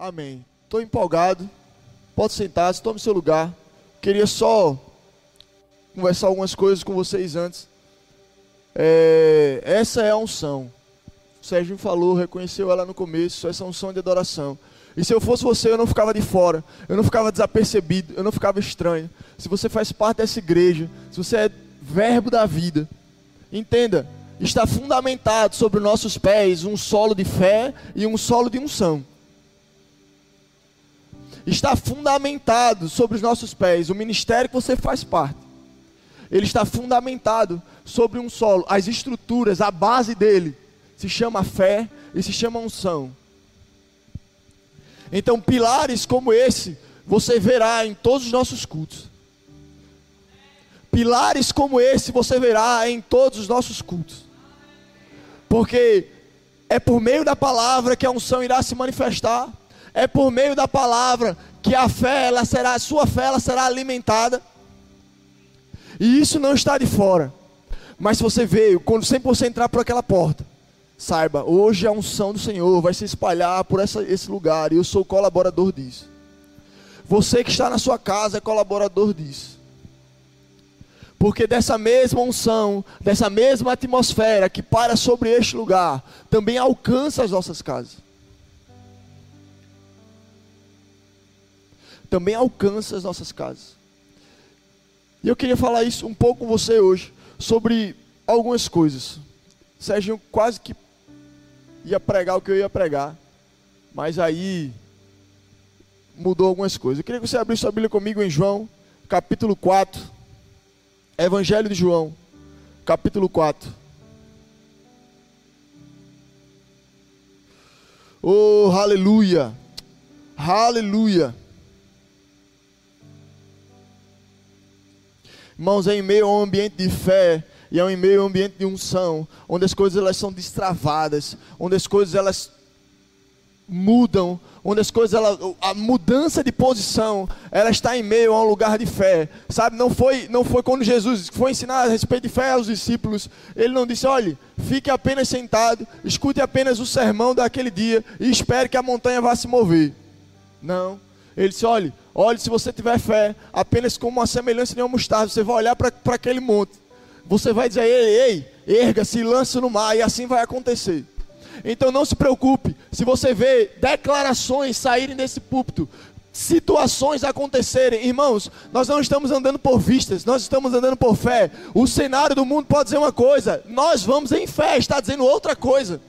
Amém. Estou empolgado. Pode sentar-se, tome seu lugar. Queria só conversar algumas coisas com vocês antes. É, essa é a unção. O Sérgio falou, reconheceu ela no começo, essa unção de adoração. E se eu fosse você, eu não ficava de fora, eu não ficava desapercebido, eu não ficava estranho. Se você faz parte dessa igreja, se você é verbo da vida, entenda, está fundamentado sobre os nossos pés um solo de fé e um solo de unção está fundamentado sobre os nossos pés, o ministério que você faz parte. Ele está fundamentado sobre um solo, as estruturas, a base dele se chama fé e se chama unção. Então, pilares como esse, você verá em todos os nossos cultos. Pilares como esse você verá em todos os nossos cultos. Porque é por meio da palavra que a unção irá se manifestar é por meio da palavra que a fé, ela será, a sua fé, ela será alimentada. E isso não está de fora. Mas se você veio, quando sempre você entrar por aquela porta, saiba, hoje a unção do Senhor vai se espalhar por essa, esse lugar, e eu sou colaborador disso. Você que está na sua casa é colaborador disso. Porque dessa mesma unção, dessa mesma atmosfera que para sobre este lugar, também alcança as nossas casas. Também alcança as nossas casas. E eu queria falar isso um pouco com você hoje, sobre algumas coisas. Sérgio quase que ia pregar o que eu ia pregar, mas aí mudou algumas coisas. Eu queria que você abrisse sua Bíblia comigo em João, capítulo 4. Evangelho de João, capítulo 4. Oh, aleluia! Aleluia! Irmãos, é em meio a um ambiente de fé e é em meio a um ambiente de unção, onde as coisas elas são destravadas, onde as coisas elas mudam, onde as coisas ela, a mudança de posição, ela está em meio a um lugar de fé. Sabe, não foi não foi quando Jesus foi ensinar a respeito de fé aos discípulos, ele não disse, olhe, fique apenas sentado, escute apenas o sermão daquele dia e espere que a montanha vá se mover. Não. Ele disse, olhe, Olhe, se você tiver fé, apenas como uma semelhança de uma mostarda, você vai olhar para aquele monte. Você vai dizer, ei, ei, erga-se lança no mar, e assim vai acontecer. Então não se preocupe, se você vê declarações saírem desse púlpito, situações acontecerem, irmãos, nós não estamos andando por vistas, nós estamos andando por fé. O cenário do mundo pode dizer uma coisa, nós vamos em fé, está dizendo outra coisa.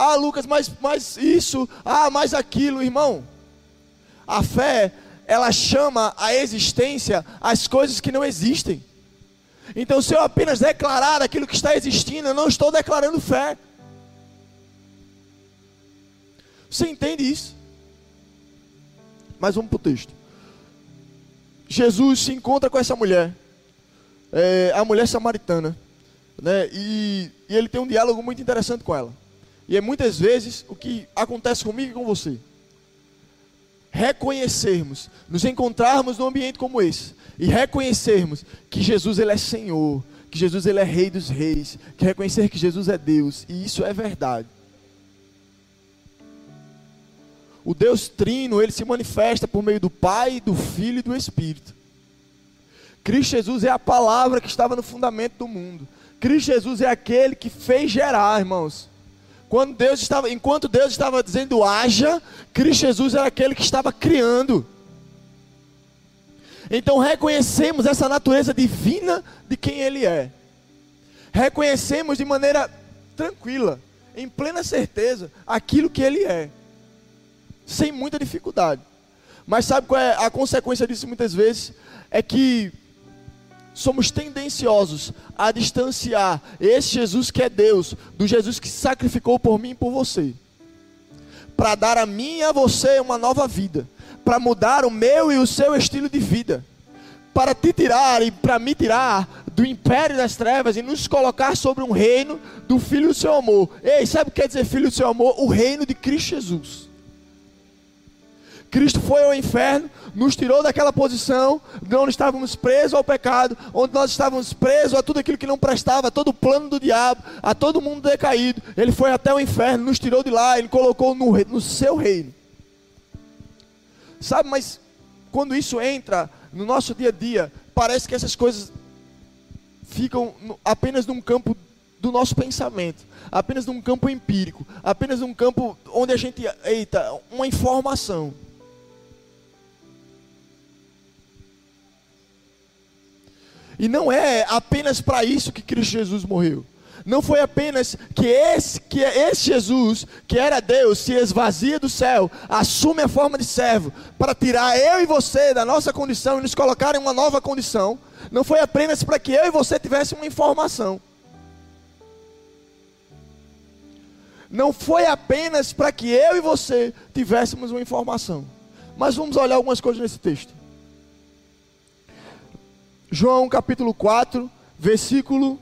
Ah, Lucas, mas, mas isso, ah, mas aquilo, irmão. A fé, ela chama a existência as coisas que não existem. Então, se eu apenas declarar aquilo que está existindo, eu não estou declarando fé. Você entende isso? Mas vamos para o texto. Jesus se encontra com essa mulher, é, a mulher samaritana, né? E, e ele tem um diálogo muito interessante com ela. E é muitas vezes o que acontece comigo e com você. Reconhecermos, nos encontrarmos num ambiente como esse e reconhecermos que Jesus ele é Senhor, que Jesus ele é Rei dos Reis, que reconhecer que Jesus é Deus e isso é verdade. O Deus Trino, ele se manifesta por meio do Pai, do Filho e do Espírito. Cristo Jesus é a palavra que estava no fundamento do mundo. Cristo Jesus é aquele que fez gerar, irmãos. Quando Deus estava, enquanto Deus estava dizendo haja, Cristo Jesus era aquele que estava criando. Então reconhecemos essa natureza divina de quem Ele é. Reconhecemos de maneira tranquila, em plena certeza, aquilo que Ele é, sem muita dificuldade. Mas sabe qual é a consequência disso muitas vezes? É que somos tendenciosos a distanciar esse Jesus que é Deus do Jesus que sacrificou por mim e por você, para dar a mim e a você uma nova vida, para mudar o meu e o seu estilo de vida, para te tirar e para me tirar do império das trevas e nos colocar sobre um reino do Filho do seu amor. Ei, sabe o que quer dizer Filho do seu amor? O reino de Cristo Jesus. Cristo foi ao inferno, nos tirou daquela posição, de onde estávamos presos ao pecado, onde nós estávamos presos a tudo aquilo que não prestava, a todo o plano do diabo, a todo mundo decaído. Ele foi até o inferno, nos tirou de lá, ele colocou no, no seu reino. Sabe, mas quando isso entra no nosso dia a dia, parece que essas coisas ficam apenas num campo do nosso pensamento, apenas num campo empírico, apenas num campo onde a gente, eita, uma informação. E não é apenas para isso que Cristo Jesus morreu. Não foi apenas que esse, que esse Jesus, que era Deus, se esvazia do céu, assume a forma de servo, para tirar eu e você da nossa condição e nos colocar em uma nova condição. Não foi apenas para que eu e você tivéssemos uma informação. Não foi apenas para que eu e você tivéssemos uma informação. Mas vamos olhar algumas coisas nesse texto. João capítulo 4, versículo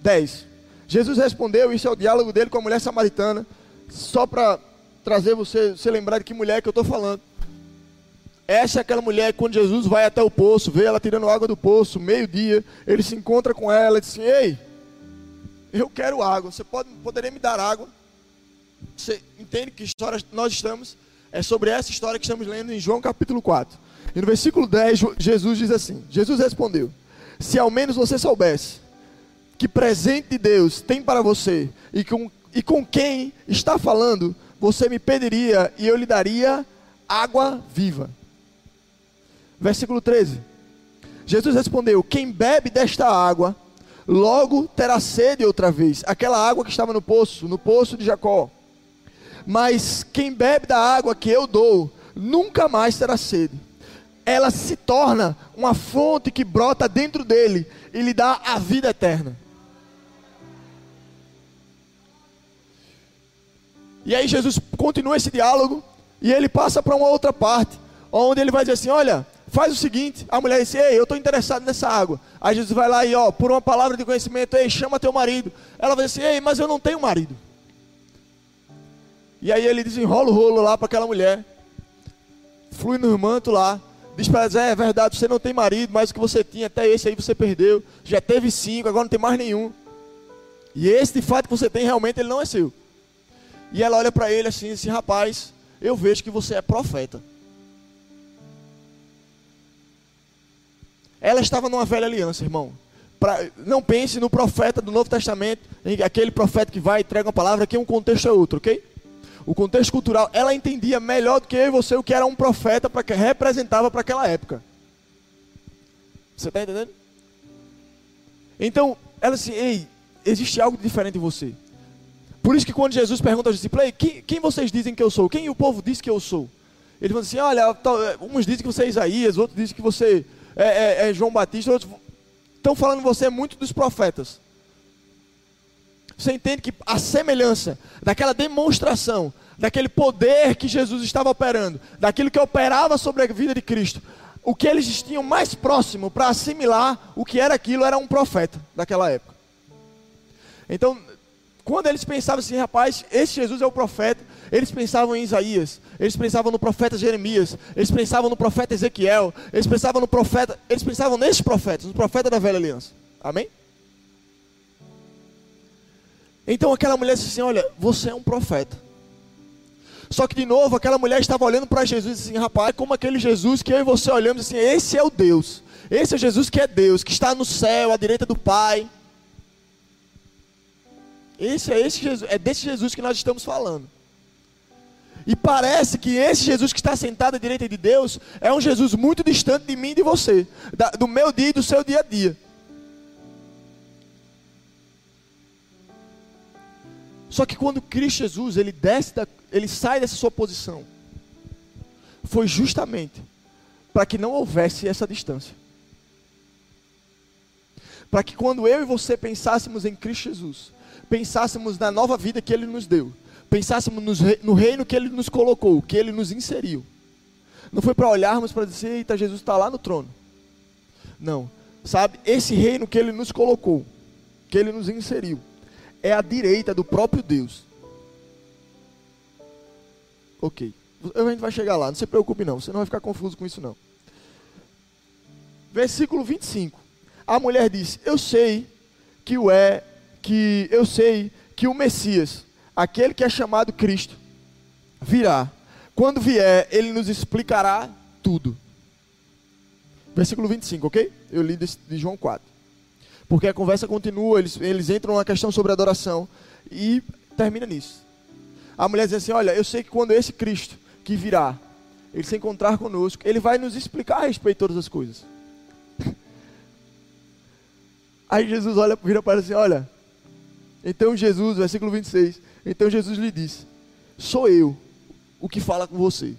10. Jesus respondeu, isso é o diálogo dele com a mulher samaritana, só para trazer você, você lembrar de que mulher que eu estou falando. Essa é aquela mulher que quando Jesus vai até o poço, vê ela tirando água do poço, meio-dia, ele se encontra com ela e diz assim: Ei, eu quero água, você pode, poderia me dar água? Você entende que história nós estamos? É sobre essa história que estamos lendo em João capítulo 4. E no versículo 10, Jesus diz assim: Jesus respondeu: Se ao menos você soubesse que presente de Deus tem para você e com, e com quem está falando, você me pediria e eu lhe daria água viva. Versículo 13: Jesus respondeu: Quem bebe desta água, logo terá sede outra vez, aquela água que estava no poço, no poço de Jacó. Mas quem bebe da água que eu dou, nunca mais terá sede ela se torna uma fonte que brota dentro dele e lhe dá a vida eterna. E aí Jesus continua esse diálogo e ele passa para uma outra parte, onde ele vai dizer assim: Olha, faz o seguinte. A mulher diz: Ei, eu estou interessado nessa água. Aí Jesus vai lá e, ó, por uma palavra de conhecimento, ei, chama teu marido. Ela vai dizer assim: Ei, mas eu não tenho marido. E aí ele desenrola o rolo lá para aquela mulher, flui no manto lá. Diz para ela, é, é verdade, você não tem marido, mas o que você tinha, até esse aí você perdeu. Já teve cinco, agora não tem mais nenhum. E esse de fato que você tem, realmente ele não é seu. E ela olha para ele assim, assim, rapaz, eu vejo que você é profeta. Ela estava numa velha aliança, irmão. Pra, não pense no profeta do Novo Testamento, aquele profeta que vai e entrega uma palavra, que um contexto é outro, ok? O contexto cultural, ela entendia melhor do que eu e você o que era um profeta para que representava para aquela época. Você está entendendo? Então, ela disse: Ei, existe algo diferente em você. Por isso que quando Jesus pergunta aos discípulos: quem, quem vocês dizem que eu sou? Quem o povo diz que eu sou? Ele fala assim: Olha, uns dizem que você é Isaías, outros dizem que você é, é, é João Batista, outros estão falando você é muito dos profetas. Você entende que a semelhança daquela demonstração, daquele poder que Jesus estava operando, daquilo que operava sobre a vida de Cristo, o que eles tinham mais próximo para assimilar o que era aquilo era um profeta daquela época. Então, quando eles pensavam assim, rapaz, esse Jesus é o profeta, eles pensavam em Isaías, eles pensavam no profeta Jeremias, eles pensavam no profeta Ezequiel, eles pensavam no profeta, eles pensavam nesses profetas, no profeta da velha aliança. Amém? Então aquela mulher disse assim: Olha, você é um profeta. Só que de novo, aquela mulher estava olhando para Jesus e assim: Rapaz, é como aquele Jesus que eu e você olhamos assim: Esse é o Deus. Esse é Jesus que é Deus, que está no céu, à direita do Pai. Esse é esse Jesus, é desse Jesus que nós estamos falando. E parece que esse Jesus que está sentado à direita de Deus é um Jesus muito distante de mim e de você, da, do meu dia e do seu dia a dia. Só que quando Cristo Jesus ele desce, da, ele sai dessa sua posição, foi justamente para que não houvesse essa distância. Para que quando eu e você pensássemos em Cristo Jesus, pensássemos na nova vida que Ele nos deu, pensássemos no reino que Ele nos colocou, que Ele nos inseriu. Não foi para olharmos para dizer, eita, Jesus está lá no trono. Não, sabe, esse reino que Ele nos colocou, que Ele nos inseriu, é a direita do próprio Deus. Ok, A gente vai chegar lá, não se preocupe não, você não vai ficar confuso com isso não. Versículo 25. A mulher disse: Eu sei que o é, que eu sei que o Messias, aquele que é chamado Cristo, virá. Quando vier, ele nos explicará tudo. Versículo 25, ok? Eu li de, João 4. Porque a conversa continua, eles, eles entram na questão sobre adoração e termina nisso. A mulher diz assim: Olha, eu sei que quando esse Cristo que virá, ele se encontrar conosco, ele vai nos explicar a respeito de todas as coisas. Aí Jesus olha, vira para assim: Olha, então Jesus, versículo 26, então Jesus lhe disse: Sou eu o que fala com você.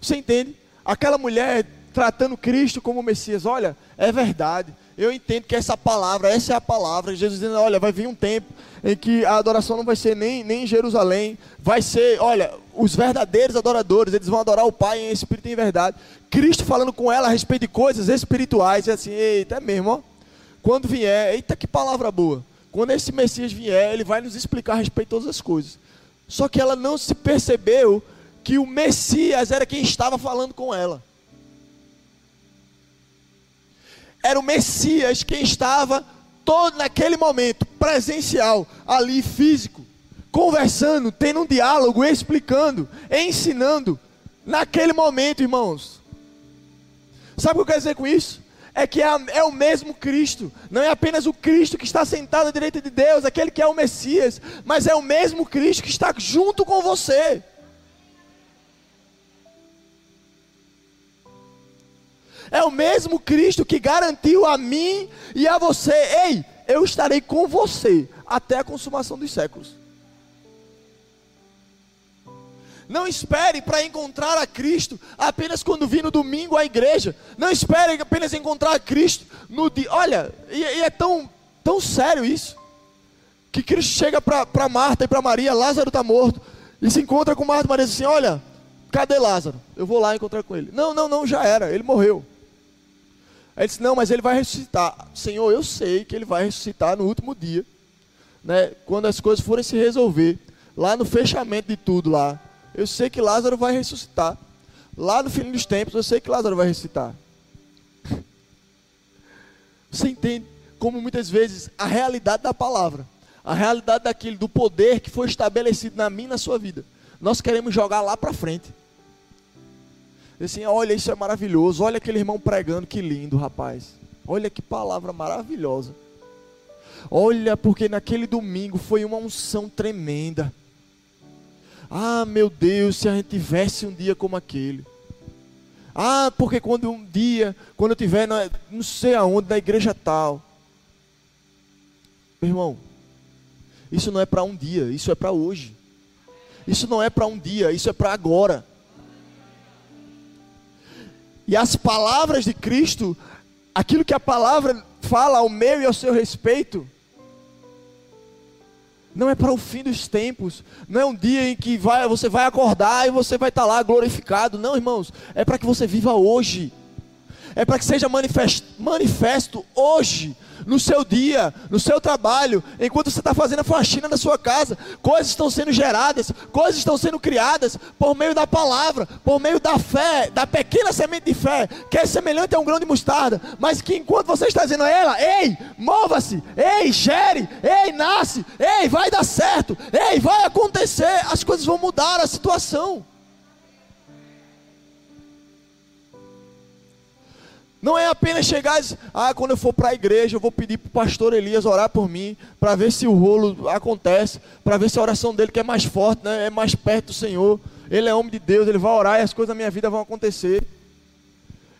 Você entende? Aquela mulher tratando Cristo como Messias, olha, é verdade. Eu entendo que essa palavra, essa é a palavra. Jesus dizendo, olha, vai vir um tempo em que a adoração não vai ser nem, nem em Jerusalém, vai ser, olha, os verdadeiros adoradores, eles vão adorar o Pai em espírito e em verdade. Cristo falando com ela a respeito de coisas espirituais, e assim, eita, é mesmo, ó. Quando vier, eita, que palavra boa. Quando esse Messias vier, ele vai nos explicar a respeito de todas as coisas. Só que ela não se percebeu que o Messias era quem estava falando com ela. Era o Messias quem estava todo naquele momento presencial, ali físico, conversando, tendo um diálogo, explicando, ensinando naquele momento, irmãos. Sabe o que eu quero dizer com isso? É que é, é, o mesmo Cristo, não é apenas o Cristo que está sentado à direita de Deus, aquele que é o Messias, mas é o mesmo Cristo que está junto com você. É o mesmo Cristo que garantiu a mim e a você: ei, eu estarei com você até a consumação dos séculos. Não espere para encontrar a Cristo apenas quando vir no domingo à igreja. Não espere apenas encontrar a Cristo no dia. Olha, e, e é tão, tão sério isso. Que Cristo chega para Marta e para Maria, Lázaro está morto. E se encontra com Marta e Maria e diz assim: Olha, cadê Lázaro? Eu vou lá encontrar com ele. Não, não, não, já era, ele morreu. Aí ele disse: Não, mas ele vai ressuscitar. Senhor, eu sei que ele vai ressuscitar no último dia, né? Quando as coisas forem se resolver, lá no fechamento de tudo lá. Eu sei que Lázaro vai ressuscitar. Lá no fim dos tempos, eu sei que Lázaro vai ressuscitar. Você entende como muitas vezes a realidade da palavra, a realidade daquilo, do poder que foi estabelecido na minha e na sua vida, nós queremos jogar lá para frente assim, olha, isso é maravilhoso, olha aquele irmão pregando, que lindo, rapaz. Olha que palavra maravilhosa. Olha, porque naquele domingo foi uma unção tremenda. Ah, meu Deus, se a gente tivesse um dia como aquele. Ah, porque quando um dia, quando eu tiver, não sei aonde, na igreja tal. Meu irmão, isso não é para um dia, isso é para hoje. Isso não é para um dia, isso é para agora. E as palavras de Cristo, aquilo que a palavra fala ao meu e ao seu respeito, não é para o fim dos tempos, não é um dia em que vai, você vai acordar e você vai estar lá glorificado, não, irmãos, é para que você viva hoje, é para que seja manifesto, manifesto hoje, no seu dia, no seu trabalho, enquanto você está fazendo a faxina da sua casa, coisas estão sendo geradas, coisas estão sendo criadas por meio da palavra, por meio da fé, da pequena semente de fé, que é semelhante a um grão de mostarda, mas que enquanto você está dizendo a ela, ei, mova-se, ei, gere, ei, nasce, ei, vai dar certo, ei, vai acontecer, as coisas vão mudar a situação. Não é apenas chegar e dizer, ah, quando eu for para a igreja, eu vou pedir para o pastor Elias orar por mim, para ver se o rolo acontece, para ver se a oração dele que é mais forte, né, é mais perto do Senhor. Ele é homem de Deus, ele vai orar e as coisas da minha vida vão acontecer.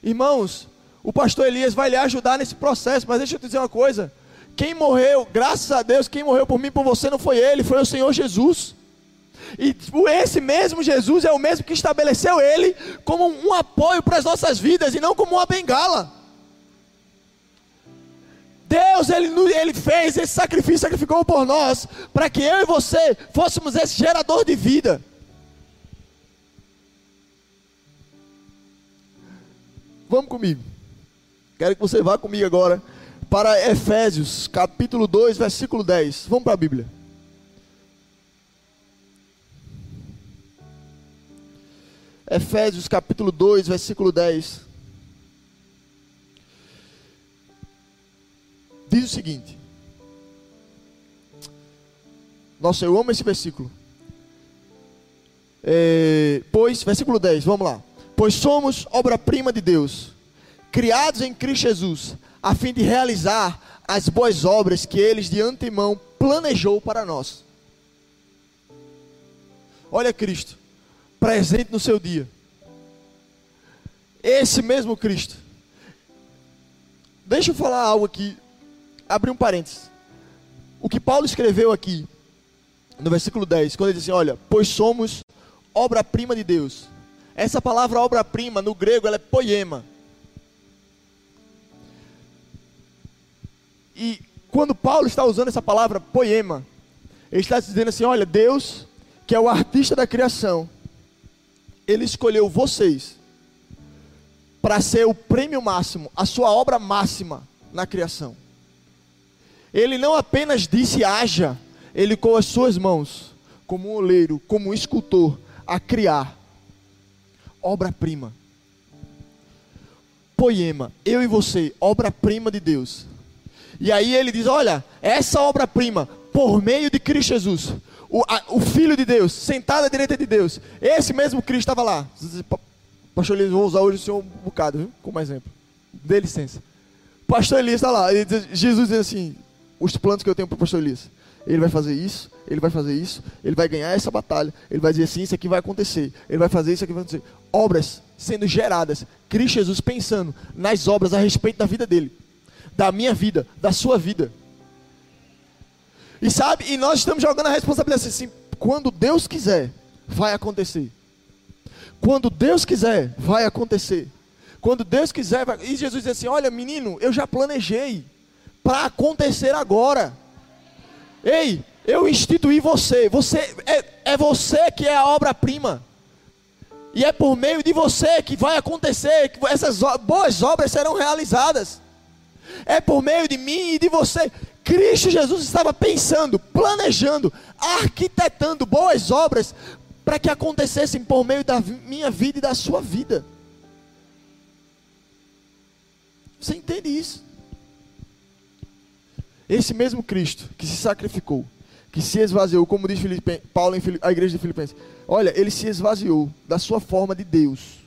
Irmãos, o pastor Elias vai lhe ajudar nesse processo, mas deixa eu te dizer uma coisa: quem morreu, graças a Deus, quem morreu por mim por você não foi ele, foi o Senhor Jesus. E esse mesmo Jesus é o mesmo que estabeleceu ele como um apoio para as nossas vidas e não como uma bengala. Deus, ele, ele fez esse sacrifício, sacrificou por nós, para que eu e você fôssemos esse gerador de vida. Vamos comigo. Quero que você vá comigo agora para Efésios, capítulo 2, versículo 10. Vamos para a Bíblia. Efésios capítulo 2, versículo 10. Diz o seguinte. Nossa, eu amo esse versículo. É, pois, versículo 10, vamos lá. Pois somos obra-prima de Deus, criados em Cristo Jesus, a fim de realizar as boas obras que eles de antemão planejou para nós. Olha Cristo, presente no seu dia. Esse mesmo Cristo. Deixa eu falar algo aqui, abrir um parênteses. O que Paulo escreveu aqui, no versículo 10, quando ele diz assim: Olha, pois somos obra-prima de Deus. Essa palavra obra-prima, no grego, ela é poema. E quando Paulo está usando essa palavra poema, ele está dizendo assim: olha, Deus, que é o artista da criação, ele escolheu vocês para ser o prêmio máximo, a sua obra máxima na criação. Ele não apenas disse haja, ele com as suas mãos, como um oleiro, como um escultor, a criar obra-prima. Poema, eu e você, obra-prima de Deus. E aí ele diz: Olha, essa obra-prima, por meio de Cristo Jesus, o, a, o Filho de Deus, sentado à direita de Deus, esse mesmo Cristo estava lá. Pastor Elias, vou usar hoje o senhor um bocado, viu? como exemplo. Dê licença. Pastor Elias está lá. Diz, Jesus diz assim: Os planos que eu tenho para o pastor Elias. Ele vai fazer isso, ele vai fazer isso, ele vai ganhar essa batalha, ele vai dizer assim: Isso aqui vai acontecer, ele vai fazer isso aqui vai acontecer. Obras sendo geradas, Cristo Jesus pensando nas obras a respeito da vida dele da minha vida, da sua vida. E sabe, e nós estamos jogando a responsabilidade assim, quando Deus quiser, vai acontecer. Quando Deus quiser, vai acontecer. Quando Deus quiser, vai... e Jesus diz assim: Olha, menino, eu já planejei para acontecer agora. Ei, eu instituí você. Você é, é você que é a obra-prima. E é por meio de você que vai acontecer, que essas boas obras serão realizadas é por meio de mim e de você. Cristo Jesus estava pensando, planejando, arquitetando boas obras para que acontecessem por meio da minha vida e da sua vida. Você entende isso? Esse mesmo Cristo que se sacrificou, que se esvaziou, como diz Filipe, Paulo em a igreja de Filipenses, olha, ele se esvaziou da sua forma de Deus.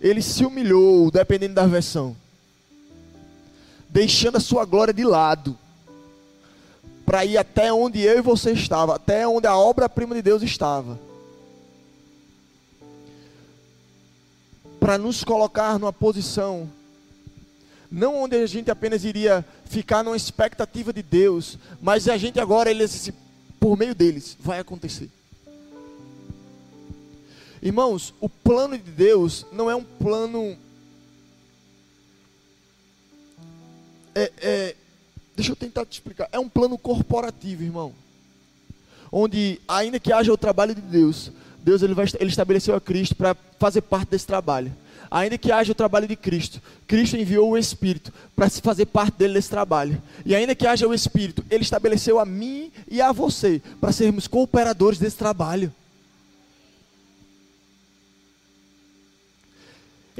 Ele se humilhou, dependendo da versão deixando a sua glória de lado, para ir até onde eu e você estava, até onde a obra-prima de Deus estava. Para nos colocar numa posição, não onde a gente apenas iria ficar numa expectativa de Deus, mas a gente agora, ele assim, por meio deles, vai acontecer. Irmãos, o plano de Deus não é um plano é, é, deixa eu tentar te explicar. É um plano corporativo, irmão. Onde, ainda que haja o trabalho de Deus, Deus ele, vai, ele estabeleceu a Cristo para fazer parte desse trabalho. Ainda que haja o trabalho de Cristo, Cristo enviou o Espírito para se fazer parte dele desse trabalho. E ainda que haja o Espírito, ele estabeleceu a mim e a você para sermos cooperadores desse trabalho.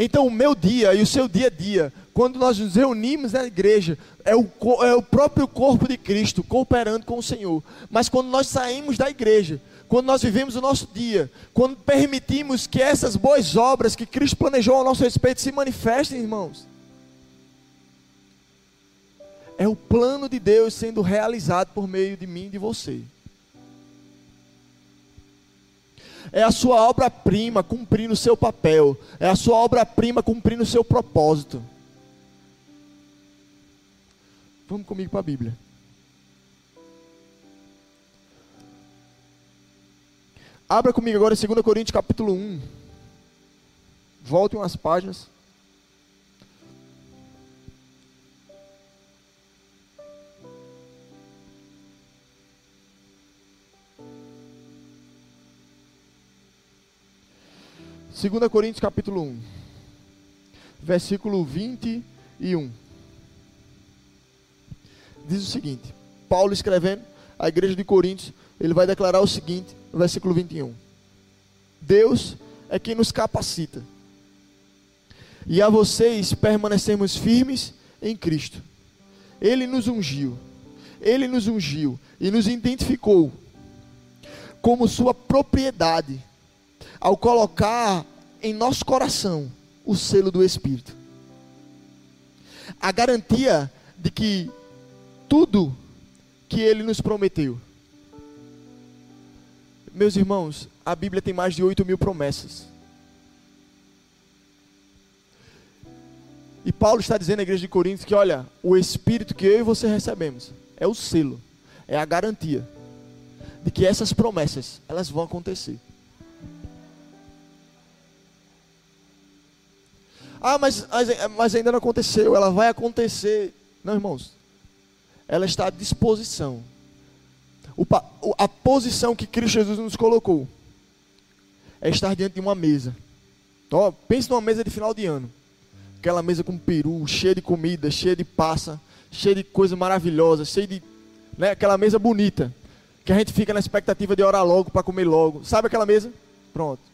Então, o meu dia e o seu dia a dia, quando nós nos reunimos na igreja, é o, é o próprio corpo de Cristo cooperando com o Senhor. Mas quando nós saímos da igreja, quando nós vivemos o nosso dia, quando permitimos que essas boas obras que Cristo planejou ao nosso respeito se manifestem, irmãos, é o plano de Deus sendo realizado por meio de mim e de você. É a sua obra-prima cumprindo o seu papel, é a sua obra-prima cumprindo o seu propósito. Vamos comigo para a Bíblia. Abra comigo agora em 2 Coríntios capítulo 1. Volte umas páginas. 2 Coríntios capítulo 1, versículo 21. Diz o seguinte: Paulo escrevendo à igreja de Coríntios, ele vai declarar o seguinte, no versículo 21. Deus é quem nos capacita. E a vocês permanecermos firmes em Cristo. Ele nos ungiu. Ele nos ungiu e nos identificou como sua propriedade ao colocar em nosso coração o selo do Espírito. A garantia de que tudo que ele nos prometeu. Meus irmãos, a Bíblia tem mais de 8 mil promessas. E Paulo está dizendo à igreja de Coríntios que, olha, o Espírito que eu e você recebemos é o selo, é a garantia de que essas promessas, elas vão acontecer. Ah, mas, mas ainda não aconteceu, ela vai acontecer. Não, irmãos, ela está à disposição. A posição que Cristo Jesus nos colocou é estar diante de uma mesa. Então, pense numa mesa de final de ano. Aquela mesa com peru, cheia de comida, cheia de passa, cheia de coisa maravilhosa, cheia de. Né, aquela mesa bonita. Que a gente fica na expectativa de orar logo para comer logo. Sabe aquela mesa? Pronto.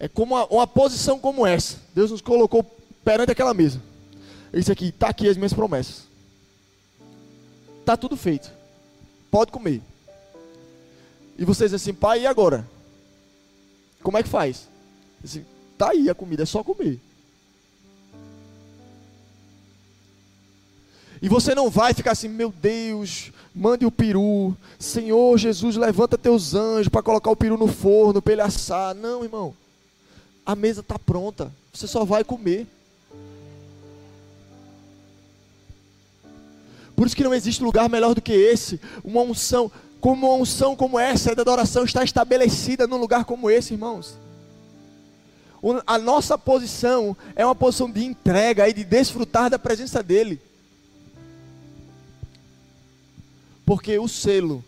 É como uma, uma posição como essa. Deus nos colocou perante aquela mesa. Disse aqui, está aqui as minhas promessas. Está tudo feito. Pode comer. E vocês assim, pai, e agora? Como é que faz? Está tá aí a comida, é só comer. E você não vai ficar assim, meu Deus, mande o peru. Senhor Jesus, levanta teus anjos para colocar o peru no forno, para ele assar. Não, irmão. A mesa está pronta. Você só vai comer. Por isso que não existe lugar melhor do que esse. Uma unção, como uma unção como essa da adoração está estabelecida num lugar como esse, irmãos. A nossa posição é uma posição de entrega e de desfrutar da presença dEle. Porque o selo,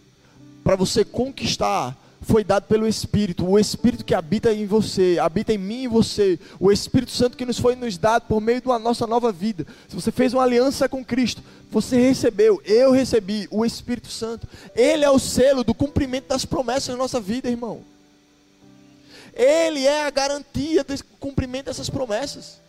para você conquistar, foi dado pelo Espírito, o Espírito que habita em você, habita em mim e você, o Espírito Santo que nos foi nos dado por meio da nossa nova vida. Se você fez uma aliança com Cristo, você recebeu, eu recebi o Espírito Santo. Ele é o selo do cumprimento das promessas na nossa vida, irmão. Ele é a garantia do cumprimento dessas promessas.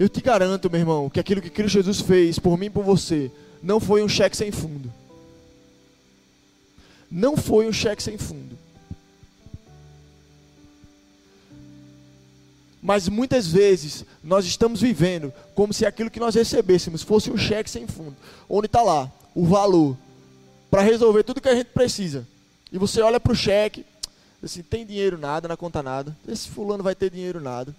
Eu te garanto, meu irmão, que aquilo que Cristo Jesus fez por mim e por você não foi um cheque sem fundo. Não foi um cheque sem fundo. Mas muitas vezes nós estamos vivendo como se aquilo que nós recebêssemos fosse um cheque sem fundo, onde está lá o valor para resolver tudo que a gente precisa. E você olha para o cheque, assim, tem dinheiro nada na conta nada. Esse fulano vai ter dinheiro nada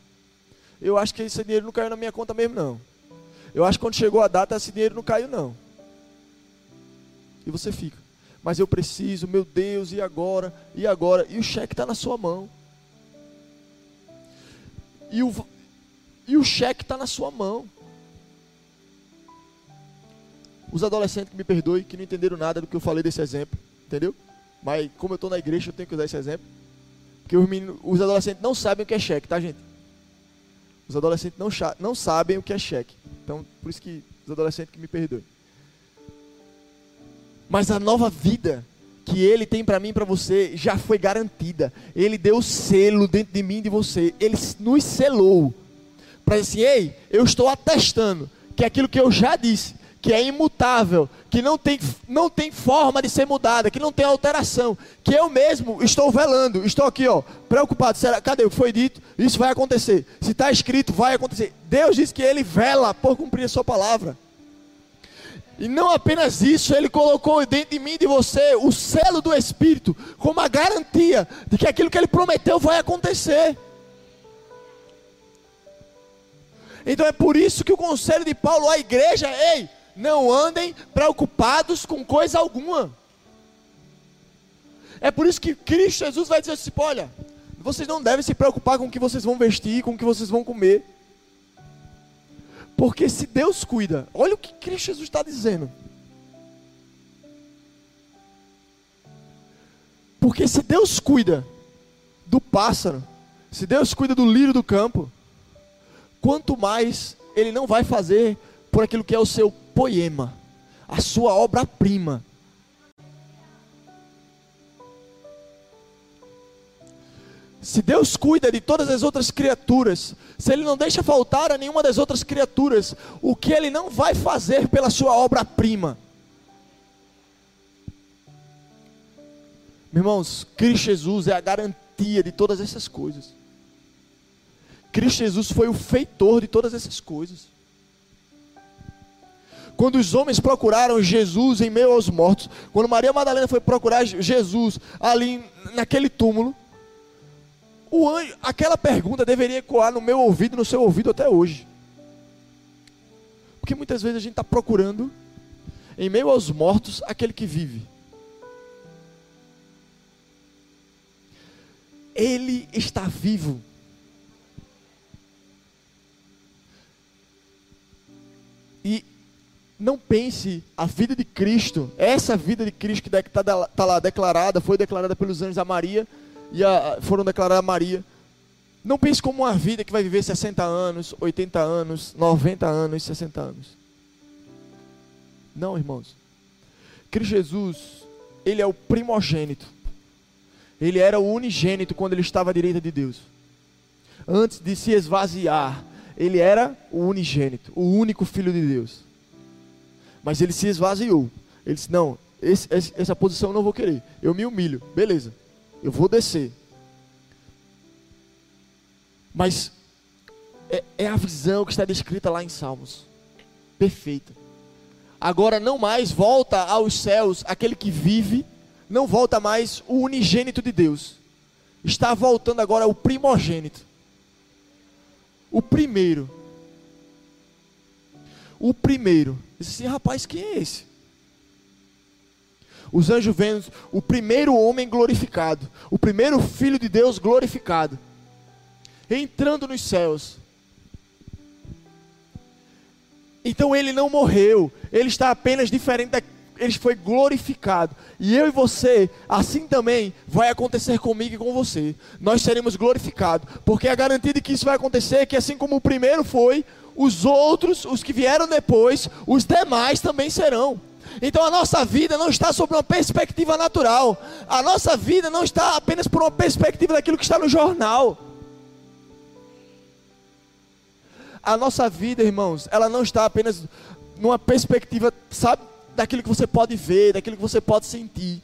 eu acho que esse dinheiro não caiu na minha conta mesmo, não. Eu acho que quando chegou a data, esse dinheiro não caiu, não. E você fica. Mas eu preciso, meu Deus, e agora? E agora? E o cheque está na sua mão. E o, e o cheque está na sua mão. Os adolescentes que me perdoem, que não entenderam nada do que eu falei desse exemplo, entendeu? Mas como eu estou na igreja, eu tenho que usar esse exemplo. Porque os, meninos, os adolescentes não sabem o que é cheque, tá, gente? Os adolescentes não, não sabem o que é cheque. Então, por isso que os adolescentes que me perdoem. Mas a nova vida que ele tem para mim e para você já foi garantida. Ele deu selo dentro de mim e de você. Ele nos selou. Para dizer assim, ei, eu estou atestando que aquilo que eu já disse, que é imutável, que não tem, não tem forma de ser mudada, que não tem alteração, que eu mesmo estou velando, estou aqui, ó, preocupado. Será, cadê o que foi dito? Isso vai acontecer. Se está escrito, vai acontecer. Deus diz que Ele vela por cumprir a Sua palavra. E não apenas isso, Ele colocou dentro de mim e de você o selo do Espírito, como a garantia de que aquilo que Ele prometeu vai acontecer. Então é por isso que o conselho de Paulo à igreja, ei, não andem preocupados com coisa alguma. É por isso que Cristo Jesus vai dizer assim: olha, vocês não devem se preocupar com o que vocês vão vestir, com o que vocês vão comer. Porque se Deus cuida, olha o que Cristo Jesus está dizendo. Porque se Deus cuida do pássaro, se Deus cuida do lírio do campo, quanto mais Ele não vai fazer por aquilo que é o seu poema, a sua obra-prima. Se Deus cuida de todas as outras criaturas, se Ele não deixa faltar a nenhuma das outras criaturas, o que Ele não vai fazer pela sua obra-prima? Irmãos, Cristo Jesus é a garantia de todas essas coisas. Cristo Jesus foi o feitor de todas essas coisas. Quando os homens procuraram Jesus em meio aos mortos, quando Maria Madalena foi procurar Jesus ali naquele túmulo, o anjo, aquela pergunta deveria ecoar no meu ouvido, no seu ouvido até hoje. Porque muitas vezes a gente está procurando, em meio aos mortos, aquele que vive. Ele está vivo. E não pense a vida de Cristo, essa vida de Cristo que está tá lá declarada, foi declarada pelos anjos a Maria, e a, foram declaradas a Maria. Não pense como uma vida que vai viver 60 anos, 80 anos, 90 anos, 60 anos. Não, irmãos. Cristo Jesus, ele é o primogênito. Ele era o unigênito quando ele estava à direita de Deus. Antes de se esvaziar, ele era o unigênito, o único filho de Deus. Mas ele se esvaziou. Ele disse: Não, esse, essa posição eu não vou querer. Eu me humilho. Beleza. Eu vou descer. Mas é, é a visão que está descrita lá em Salmos. Perfeita. Agora não mais volta aos céus aquele que vive, não volta mais o unigênito de Deus. Está voltando agora o primogênito. O primeiro. O primeiro. Disse assim, rapaz, quem é esse? Os anjos vendo o primeiro homem glorificado, o primeiro filho de Deus glorificado, entrando nos céus. Então ele não morreu, ele está apenas diferente da, ele foi glorificado. E eu e você, assim também vai acontecer comigo e com você. Nós seremos glorificados, porque a garantia de que isso vai acontecer é que assim como o primeiro foi, os outros, os que vieram depois, os demais também serão. Então a nossa vida não está sob uma perspectiva natural. A nossa vida não está apenas por uma perspectiva daquilo que está no jornal. A nossa vida, irmãos, ela não está apenas numa perspectiva, sabe, daquilo que você pode ver, daquilo que você pode sentir.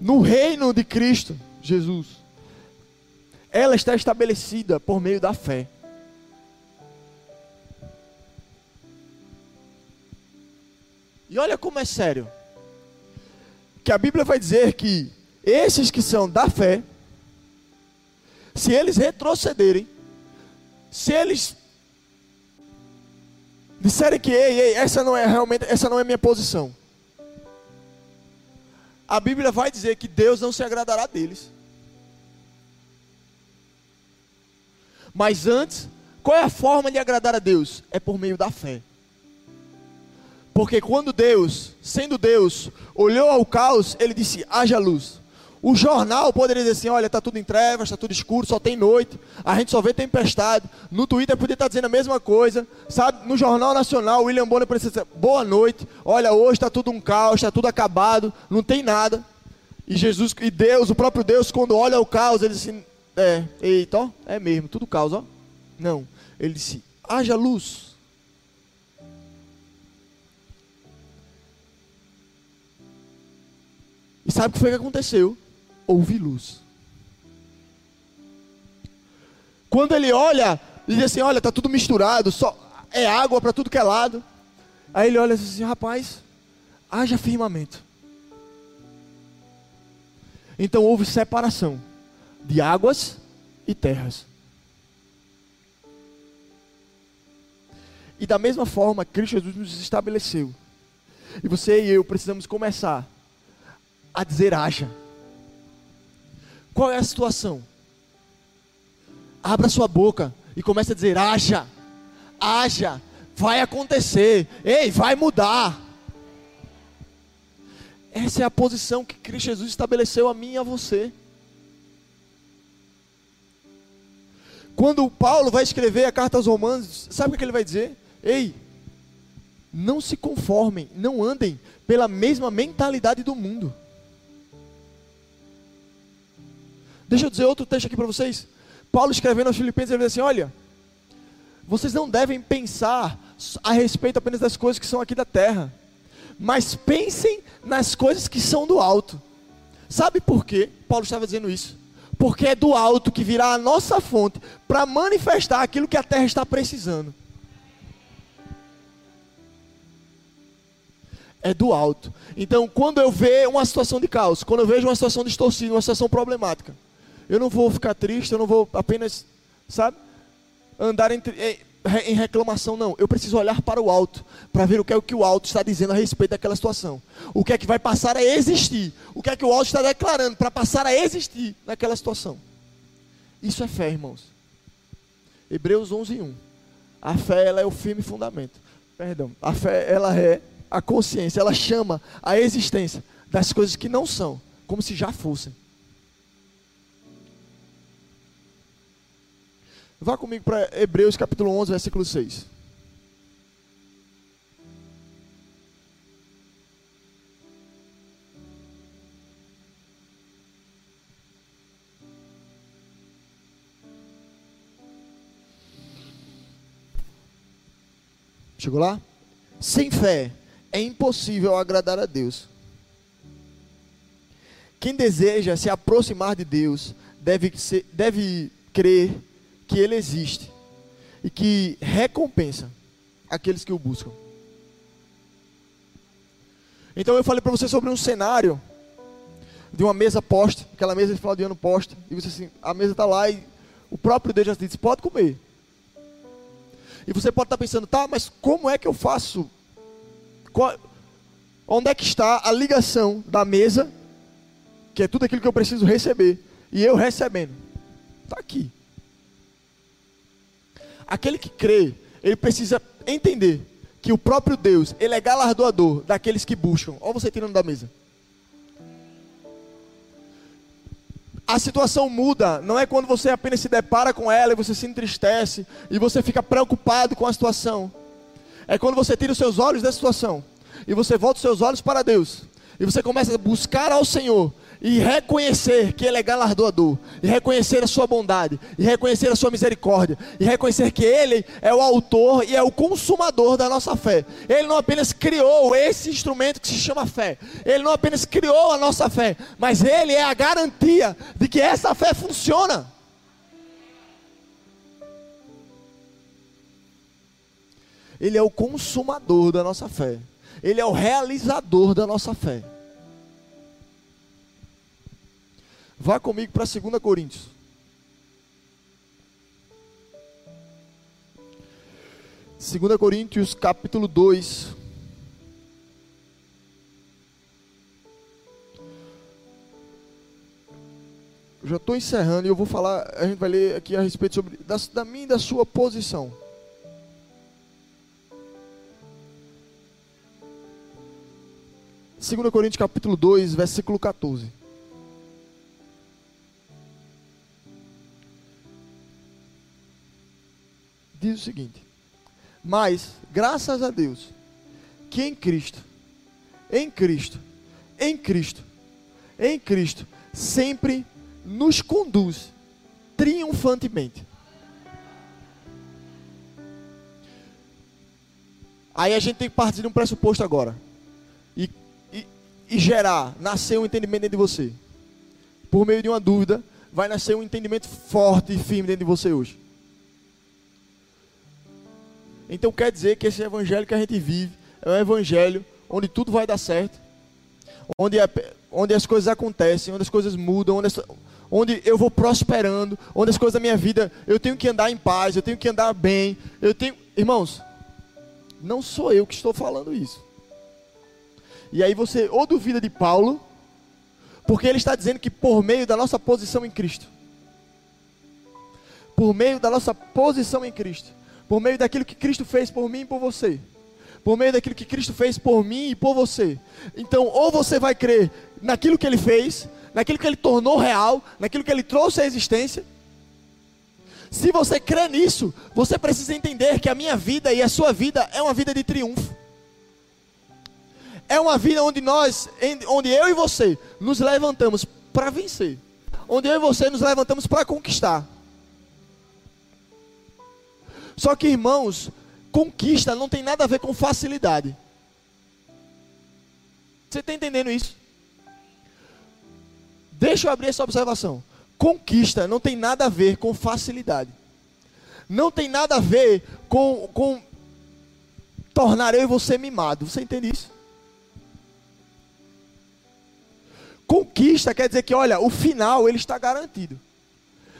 No reino de Cristo, Jesus, ela está estabelecida por meio da fé. E olha como é sério. Que a Bíblia vai dizer que esses que são da fé, se eles retrocederem, se eles disserem que ei, ei, essa não é realmente, essa não é minha posição. A Bíblia vai dizer que Deus não se agradará deles. Mas antes, qual é a forma de agradar a Deus? É por meio da fé. Porque quando Deus, sendo Deus, olhou ao caos, ele disse: haja luz. O jornal poderia dizer assim: olha, está tudo em trevas, está tudo escuro, só tem noite, a gente só vê tempestade. No Twitter podia estar dizendo a mesma coisa, sabe? No Jornal Nacional, William Bonner precisa dizer: boa noite, olha, hoje está tudo um caos, está tudo acabado, não tem nada. E Jesus, e Deus, o próprio Deus, quando olha o caos, ele disse: é, eita, ó, é mesmo, tudo caos, ó. Não, ele disse: haja luz. E sabe o que foi que aconteceu? Houve luz. Quando ele olha, ele diz assim: Olha, está tudo misturado, só é água para tudo que é lado. Aí ele olha e diz assim: Rapaz, haja firmamento. Então houve separação de águas e terras. E da mesma forma, Cristo Jesus nos estabeleceu. E você e eu precisamos começar a dizer haja. Qual é a situação? Abra sua boca e comece a dizer haja. Haja. Vai acontecer. Ei, vai mudar. Essa é a posição que Cristo Jesus estabeleceu a mim e a você. Quando Paulo vai escrever a carta aos Romanos, sabe o que ele vai dizer? Ei, não se conformem, não andem pela mesma mentalidade do mundo. Deixa eu dizer outro texto aqui para vocês. Paulo escrevendo aos Filipenses, ele diz assim: Olha, vocês não devem pensar a respeito apenas das coisas que são aqui da terra, mas pensem nas coisas que são do alto. Sabe por quê? Paulo estava dizendo isso. Porque é do alto que virá a nossa fonte para manifestar aquilo que a terra está precisando. É do alto. Então, quando eu vejo uma situação de caos, quando eu vejo uma situação distorcida, uma situação problemática, eu não vou ficar triste, eu não vou apenas, sabe, andar eh, em reclamação, não. Eu preciso olhar para o alto, para ver o que é o que o alto está dizendo a respeito daquela situação. O que é que vai passar a existir. O que é que o alto está declarando para passar a existir naquela situação. Isso é fé, irmãos. Hebreus 11, 1. A fé, ela é o firme fundamento. Perdão. A fé, ela é a consciência. Ela chama a existência das coisas que não são, como se já fossem. Vá comigo para Hebreus capítulo 11, versículo 6. Chegou lá? Sem fé é impossível agradar a Deus. Quem deseja se aproximar de Deus deve, ser, deve crer que Ele existe e que recompensa aqueles que o buscam. Então eu falei para você sobre um cenário de uma mesa posta, aquela mesa de final de ano posta, e você assim, a mesa está lá e o próprio Deus já disse, pode comer. E você pode estar tá pensando, tá, mas como é que eu faço? Qual, onde é que está a ligação da mesa, que é tudo aquilo que eu preciso receber, e eu recebendo? Está aqui. Aquele que crê, ele precisa entender que o próprio Deus, ele é galardoador daqueles que buscam. Olha você tirando da mesa. A situação muda, não é quando você apenas se depara com ela e você se entristece e você fica preocupado com a situação. É quando você tira os seus olhos da situação e você volta os seus olhos para Deus e você começa a buscar ao Senhor e reconhecer que Ele é galardoador, e reconhecer a sua bondade, e reconhecer a sua misericórdia, e reconhecer que Ele é o autor e é o consumador da nossa fé. Ele não apenas criou esse instrumento que se chama fé, Ele não apenas criou a nossa fé, mas Ele é a garantia de que essa fé funciona. Ele é o consumador da nossa fé. Ele é o realizador da nossa fé. Vá comigo para 2 Coríntios. Segunda Coríntios capítulo 2. Já estou encerrando e eu vou falar, a gente vai ler aqui a respeito sobre da, da minha e da sua posição. Segunda Coríntios capítulo 2, versículo 14. Diz o seguinte: Mas, graças a Deus, que em Cristo, em Cristo, em Cristo, em Cristo, sempre nos conduz triunfantemente. Aí a gente tem que partir de um pressuposto agora. E, e, e gerar, nascer um entendimento dentro de você. Por meio de uma dúvida, vai nascer um entendimento forte e firme dentro de você hoje. Então quer dizer que esse evangelho que a gente vive é um evangelho onde tudo vai dar certo, onde, é, onde as coisas acontecem, onde as coisas mudam, onde, as, onde eu vou prosperando, onde as coisas da minha vida eu tenho que andar em paz, eu tenho que andar bem, eu tenho, irmãos, não sou eu que estou falando isso. E aí você ou duvida de Paulo, porque ele está dizendo que por meio da nossa posição em Cristo, por meio da nossa posição em Cristo, por meio daquilo que Cristo fez por mim e por você. Por meio daquilo que Cristo fez por mim e por você. Então, ou você vai crer naquilo que ele fez, naquilo que ele tornou real, naquilo que ele trouxe à existência. Se você crê nisso, você precisa entender que a minha vida e a sua vida é uma vida de triunfo. É uma vida onde nós, onde eu e você nos levantamos para vencer. onde eu e você nos levantamos para conquistar. Só que, irmãos, conquista não tem nada a ver com facilidade. Você está entendendo isso? Deixa eu abrir essa observação. Conquista não tem nada a ver com facilidade. Não tem nada a ver com, com tornar eu e você mimado. Você entende isso? Conquista quer dizer que, olha, o final ele está garantido.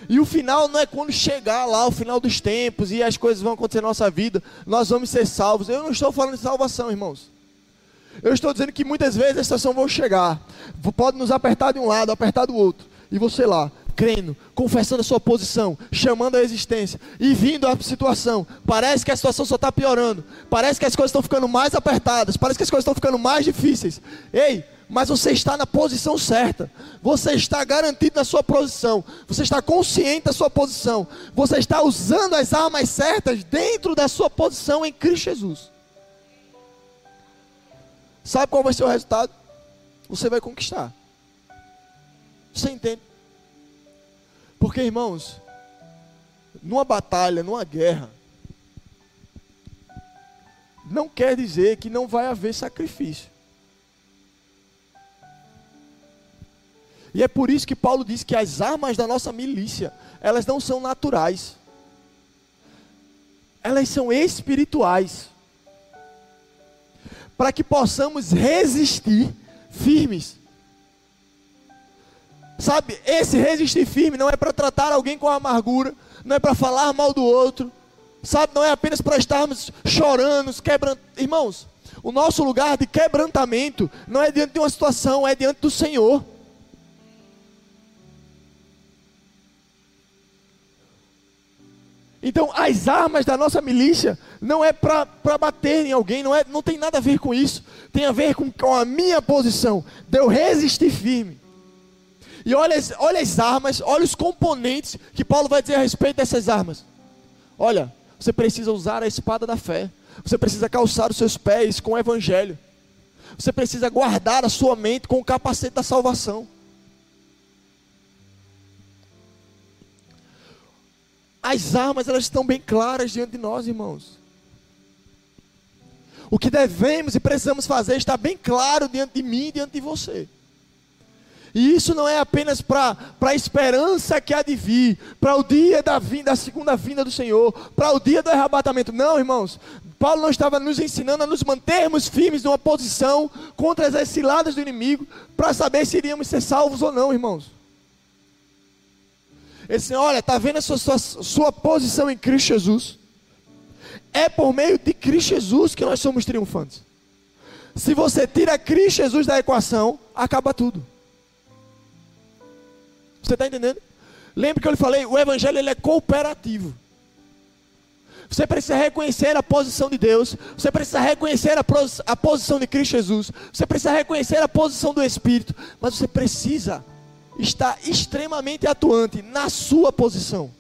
E o final não é quando chegar lá, o final dos tempos, e as coisas vão acontecer na nossa vida, nós vamos ser salvos. Eu não estou falando de salvação, irmãos. Eu estou dizendo que muitas vezes a estação vai chegar, pode nos apertar de um lado, apertar do outro, e você lá, crendo, confessando a sua posição, chamando a existência e vindo a situação. Parece que a situação só está piorando, parece que as coisas estão ficando mais apertadas, parece que as coisas estão ficando mais difíceis. Ei, mas você está na posição certa, você está garantido na sua posição, você está consciente da sua posição, você está usando as armas certas dentro da sua posição em Cristo Jesus. Sabe qual vai ser o resultado? Você vai conquistar. Você entende? Porque, irmãos, numa batalha, numa guerra, não quer dizer que não vai haver sacrifício. E é por isso que Paulo diz que as armas da nossa milícia, elas não são naturais. Elas são espirituais. Para que possamos resistir firmes. Sabe, esse resistir firme não é para tratar alguém com amargura, não é para falar mal do outro, sabe, não é apenas para estarmos chorando, quebrando. Irmãos, o nosso lugar de quebrantamento não é diante de uma situação, é diante do Senhor. Então, as armas da nossa milícia não é para bater em alguém, não, é, não tem nada a ver com isso. Tem a ver com, com a minha posição, de eu resistir firme. E olha, olha as armas, olha os componentes que Paulo vai dizer a respeito dessas armas. Olha, você precisa usar a espada da fé. Você precisa calçar os seus pés com o evangelho. Você precisa guardar a sua mente com o capacete da salvação. As armas, elas estão bem claras diante de nós, irmãos. O que devemos e precisamos fazer está bem claro diante de mim e diante de você. E isso não é apenas para a esperança que há de vir, para o dia da, vinda, da segunda vinda do Senhor, para o dia do arrebatamento. Não, irmãos. Paulo não estava nos ensinando a nos mantermos firmes numa posição contra as ciladas do inimigo, para saber se iríamos ser salvos ou não, irmãos. Ele disse: Olha, está vendo a sua, sua, sua posição em Cristo Jesus? É por meio de Cristo Jesus que nós somos triunfantes. Se você tira Cristo Jesus da equação, acaba tudo. Você está entendendo? Lembra que eu lhe falei? O evangelho ele é cooperativo. Você precisa reconhecer a posição de Deus. Você precisa reconhecer a, a posição de Cristo Jesus. Você precisa reconhecer a posição do Espírito. Mas você precisa está extremamente atuante na sua posição.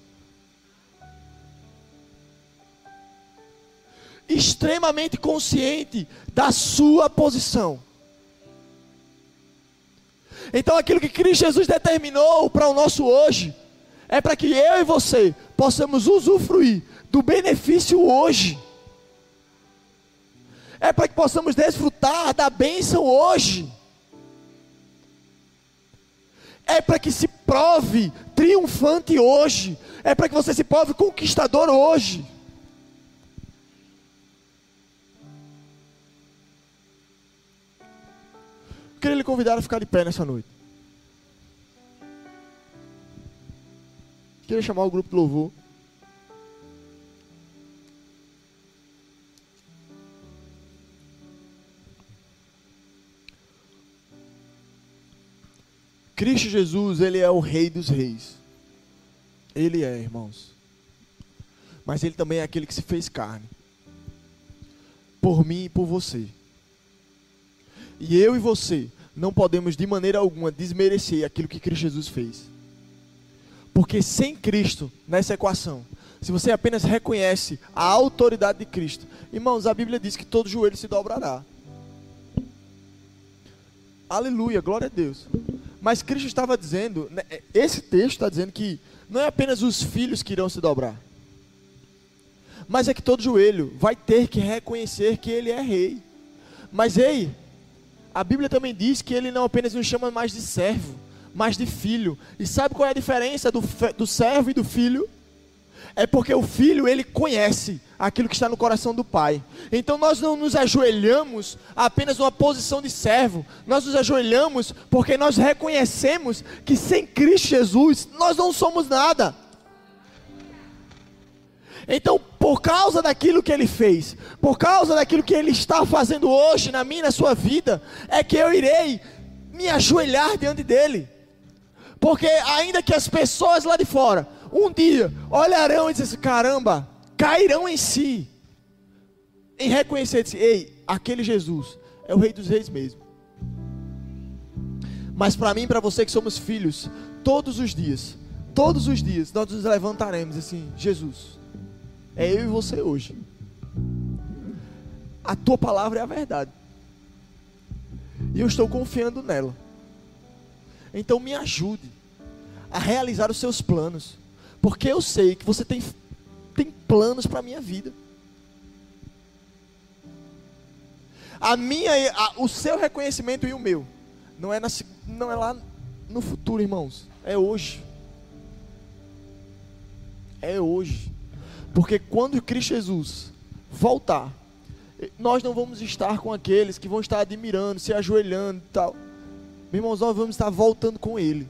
Extremamente consciente da sua posição. Então, aquilo que Cristo Jesus determinou para o nosso hoje, é para que eu e você possamos usufruir do benefício hoje. É para que possamos desfrutar da bênção hoje é para que se prove triunfante hoje, é para que você se prove conquistador hoje. Eu queria lhe convidar a ficar de pé nessa noite. Queria chamar o grupo de louvor. Cristo Jesus, ele é o Rei dos Reis. Ele é, irmãos. Mas ele também é aquele que se fez carne. Por mim e por você. E eu e você não podemos de maneira alguma desmerecer aquilo que Cristo Jesus fez. Porque sem Cristo nessa equação, se você apenas reconhece a autoridade de Cristo, irmãos, a Bíblia diz que todo joelho se dobrará. Aleluia, glória a Deus. Mas Cristo estava dizendo, né, esse texto está dizendo que não é apenas os filhos que irão se dobrar, mas é que todo joelho vai ter que reconhecer que Ele é Rei. Mas ei, a Bíblia também diz que Ele não apenas nos chama mais de servo, mas de filho. E sabe qual é a diferença do, do servo e do filho? É porque o filho, ele conhece aquilo que está no coração do pai. Então nós não nos ajoelhamos apenas numa posição de servo. Nós nos ajoelhamos porque nós reconhecemos que sem Cristo Jesus nós não somos nada. Então, por causa daquilo que ele fez, por causa daquilo que ele está fazendo hoje na minha na sua vida, é que eu irei me ajoelhar diante dele. Porque ainda que as pessoas lá de fora um dia olharão e dizem assim, caramba, cairão em si, em reconhecer, disse, ei, aquele Jesus é o rei dos reis mesmo. Mas para mim para você que somos filhos, todos os dias, todos os dias, nós nos levantaremos assim, Jesus, é eu e você hoje. A tua palavra é a verdade. E eu estou confiando nela. Então me ajude a realizar os seus planos. Porque eu sei que você tem, tem planos para a minha vida. A minha, a, o seu reconhecimento e o meu não é, na, não é lá no futuro, irmãos. É hoje. É hoje. Porque quando Cristo Jesus voltar, nós não vamos estar com aqueles que vão estar admirando, se ajoelhando e tal. Meus irmãos, nós vamos estar voltando com Ele.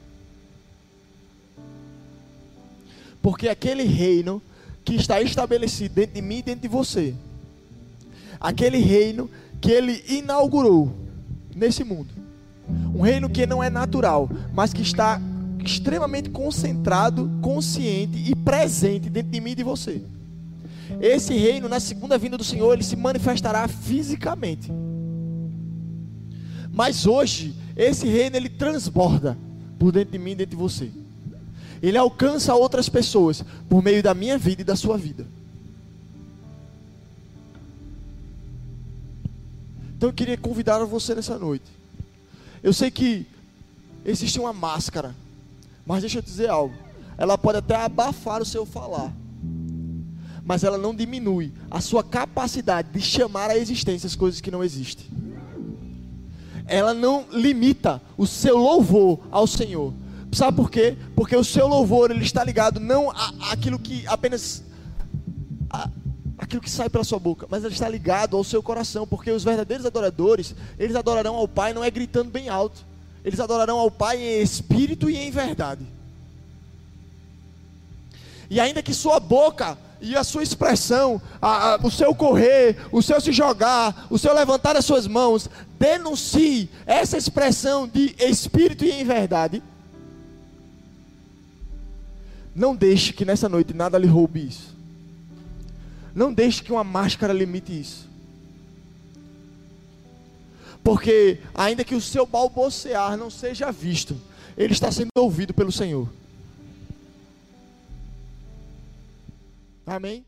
Porque aquele reino que está estabelecido dentro de mim e dentro de você, aquele reino que ele inaugurou nesse mundo, um reino que não é natural, mas que está extremamente concentrado, consciente e presente dentro de mim e de você. Esse reino, na segunda vinda do Senhor, ele se manifestará fisicamente. Mas hoje, esse reino ele transborda por dentro de mim e dentro de você. Ele alcança outras pessoas por meio da minha vida e da sua vida. Então eu queria convidar você nessa noite. Eu sei que existe uma máscara, mas deixa eu dizer algo. Ela pode até abafar o seu falar, mas ela não diminui a sua capacidade de chamar à existência as coisas que não existem. Ela não limita o seu louvor ao Senhor, Sabe por quê? Porque o seu louvor ele está ligado não àquilo que apenas a, aquilo que sai pela sua boca, mas ele está ligado ao seu coração, porque os verdadeiros adoradores, eles adorarão ao Pai não é gritando bem alto. Eles adorarão ao Pai em espírito e em verdade. E ainda que sua boca e a sua expressão, a, a, o seu correr, o seu se jogar, o seu levantar as suas mãos, denuncie essa expressão de espírito e em verdade não deixe que nessa noite nada lhe roube isso. Não deixe que uma máscara limite isso. Porque, ainda que o seu balbuciar não seja visto, ele está sendo ouvido pelo Senhor. Amém?